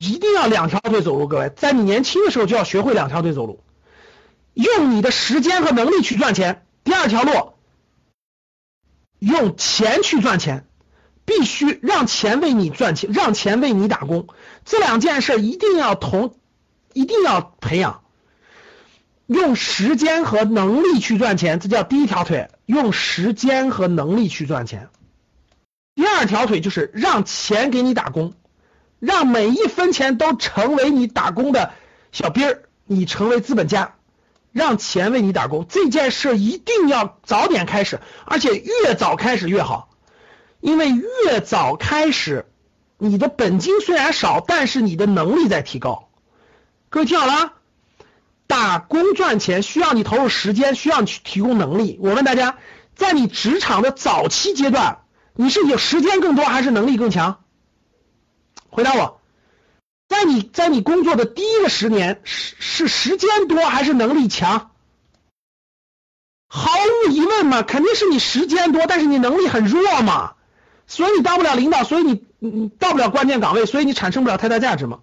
一定要两条腿走路。各位，在你年轻的时候就要学会两条腿走路，用你的时间和能力去赚钱。第二条路，用钱去赚钱，必须让钱为你赚钱，让钱为你打工。这两件事一定要同，一定要培养。用时间和能力去赚钱，这叫第一条腿。用时间和能力去赚钱。第二条腿就是让钱给你打工，让每一分钱都成为你打工的小兵儿，你成为资本家，让钱为你打工。这件事一定要早点开始，而且越早开始越好，因为越早开始，你的本金虽然少，但是你的能力在提高。各位听好了，打工赚钱需要你投入时间，需要你去提供能力。我问大家，在你职场的早期阶段。你是有时间更多还是能力更强？回答我，在你在你工作的第一个十年是是时间多还是能力强？毫无疑问嘛，肯定是你时间多，但是你能力很弱嘛，所以你当不了领导，所以你你到不了关键岗位，所以你产生不了太大价值嘛。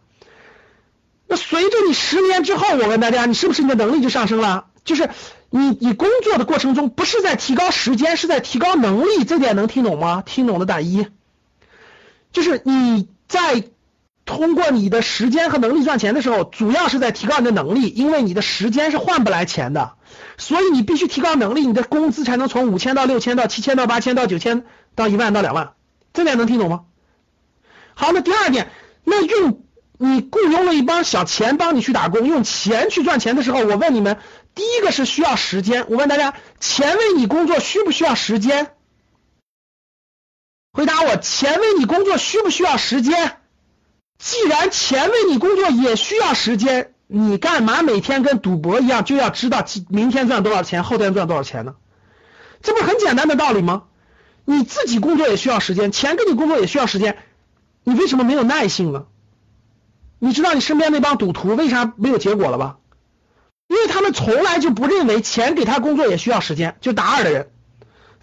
那随着你十年之后，我问大家，你是不是你的能力就上升了？就是你你工作的过程中，不是在提高时间，是在提高能力，这点能听懂吗？听懂的打一。就是你在通过你的时间和能力赚钱的时候，主要是在提高你的能力，因为你的时间是换不来钱的，所以你必须提高能力，你的工资才能从五千到六千到七千到八千到九千到一万到两万，这点能听懂吗？好，那第二点，那用。你雇佣了一帮小钱帮你去打工，用钱去赚钱的时候，我问你们，第一个是需要时间。我问大家，钱为你工作需不需要时间？回答我，钱为你工作需不需要时间？既然钱为你工作也需要时间，你干嘛每天跟赌博一样，就要知道明天赚多少钱，后天赚多少钱呢？这不是很简单的道理吗？你自己工作也需要时间，钱跟你工作也需要时间，你为什么没有耐性呢？你知道你身边那帮赌徒为啥没有结果了吧？因为他们从来就不认为钱给他工作也需要时间。就打二的人，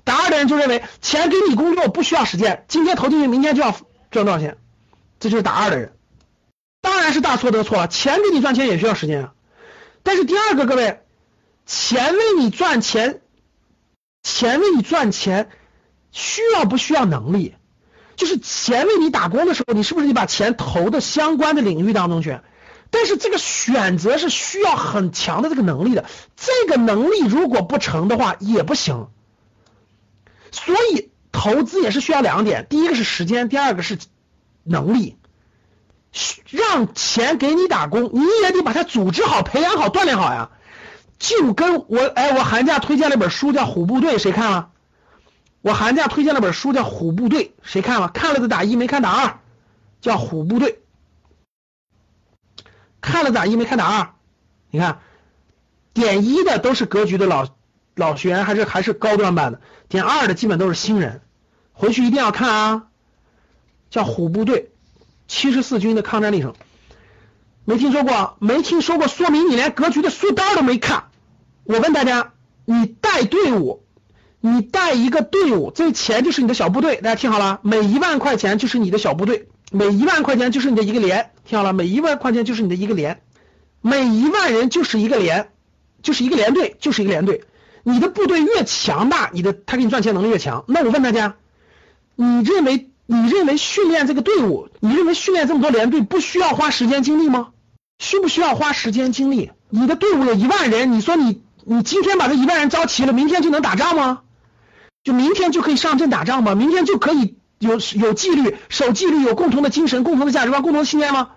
打二的人就认为钱给你工作不需要时间，今天投进去，明天就要赚多少钱，这就是打二的人。当然是大错特错了，钱给你赚钱也需要时间啊。但是第二个，各位，钱为你赚钱，钱为你赚钱，需要不需要能力？就是钱为你打工的时候，你是不是你把钱投到相关的领域当中去？但是这个选择是需要很强的这个能力的，这个能力如果不成的话也不行。所以投资也是需要两点，第一个是时间，第二个是能力。让钱给你打工，你也得把它组织好、培养好、锻炼好呀。就跟我哎，我寒假推荐了本书叫《虎部队》，谁看了？我寒假推荐了本书叫《虎部队》，谁看了？看了的打一，没看打二。叫《虎部队》，看了打一，没看打二。你看，点一的都是格局的老老学员，还是还是高端班的；点二的基本都是新人。回去一定要看啊！叫《虎部队》，七十四军的抗战历程，没听说过？没听说过，说明你连格局的书单都没看。我问大家，你带队伍？你带一个队伍，这钱就是你的小部队。大家听好了，每一万块钱就是你的小部队，每一万块钱就是你的一个连。听好了，每一万块钱就是你的一个连，每一万人就是一个连，就是一个连队，就是一个连队。你的部队越强大，你的他给你赚钱能力越强。那我问大家，你认为你认为训练这个队伍，你认为训练这么多连队不需要花时间精力吗？需不需要花时间精力？你的队伍有一万人，你说你你今天把这一万人招齐了，明天就能打仗吗？就明天就可以上阵打仗吗？明天就可以有有纪律、守纪律、有共同的精神、共同的价值观、共同的信念吗？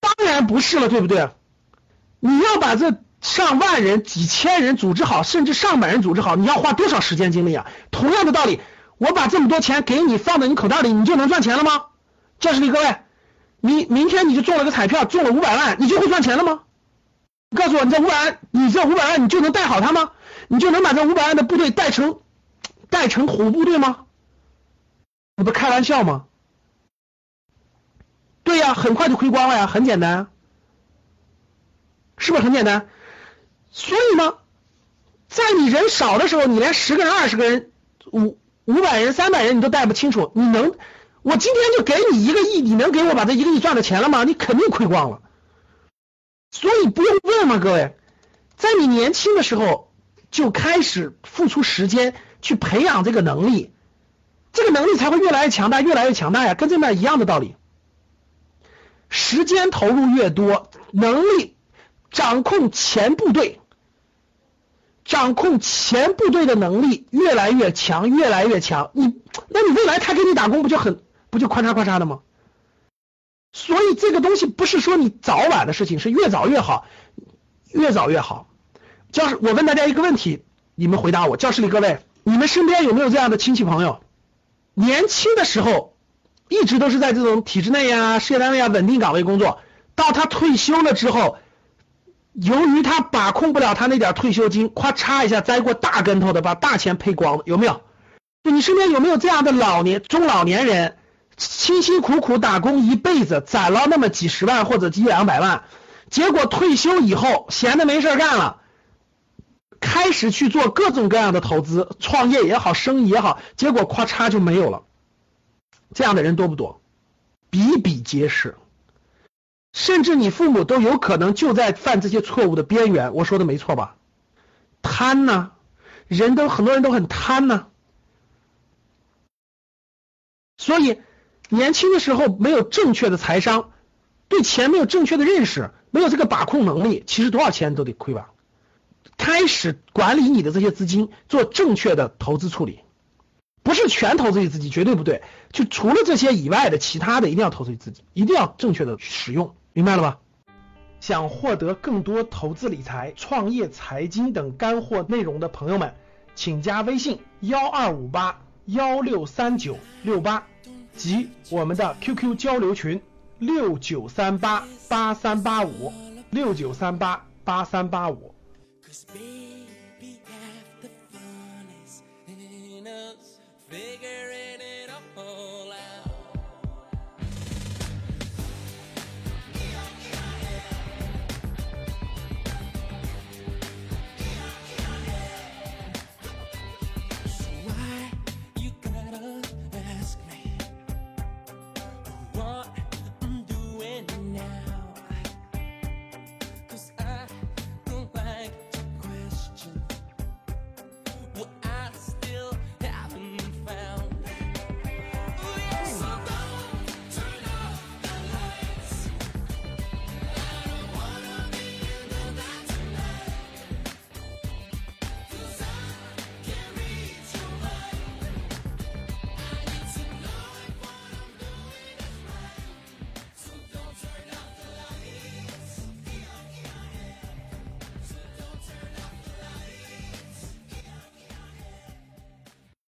当然不是了，对不对？你要把这上万人、几千人组织好，甚至上百人组织好，你要花多少时间精力啊？同样的道理，我把这么多钱给你放在你口袋里，你就能赚钱了吗？教室里各位，你明天你就中了个彩票，中了五百万，你就会赚钱了吗？告诉我，你这五百万，你这五百万你就能带好它吗？你就能把这五百万的部队带成带成虎部队吗？你不开玩笑吗？对呀，很快就亏光了呀，很简单，是不是很简单？所以呢，在你人少的时候，你连十个人、二十个人、五五百人、三百人你都带不清楚，你能？我今天就给你一个亿，你能给我把这一个亿赚的钱了吗？你肯定亏光了。所以不用问嘛，各位，在你年轻的时候就开始付出时间去培养这个能力，这个能力才会越来越强大，越来越强大呀，跟这面一样的道理。时间投入越多，能力掌控前部队，掌控前部队的能力越来越强，越来越强。你，那你未来他给你打工不就很不就咔嚓咔嚓的吗？所以这个东西不是说你早晚的事情，是越早越好，越早越好。教室，我问大家一个问题，你们回答我。教室里各位，你们身边有没有这样的亲戚朋友？年轻的时候一直都是在这种体制内呀、事业单位啊稳定岗位工作，到他退休了之后，由于他把控不了他那点退休金，咵嚓一下栽过大跟头的，把大钱赔光了，有没有？你身边有没有这样的老年中老年人？辛辛苦苦打工一辈子，攒了那么几十万或者几两百万，结果退休以后闲的没事干了，开始去做各种各样的投资，创业也好，生意也好，结果咔嚓就没有了。这样的人多不多？比比皆是。甚至你父母都有可能就在犯这些错误的边缘。我说的没错吧？贪呢？人都很多人都很贪呢，所以。年轻的时候没有正确的财商，对钱没有正确的认识，没有这个把控能力，其实多少钱都得亏吧。开始管理你的这些资金，做正确的投资处理，不是全投资于自己，绝对不对。就除了这些以外的其他的，一定要投资于自己，一定要正确的使用，明白了吧？想获得更多投资理财、创业、财经等干货内容的朋友们，请加微信幺二五八幺六三九六八及我们的 QQ 交流群六九三八八三八五六九三八八三八五。Figure it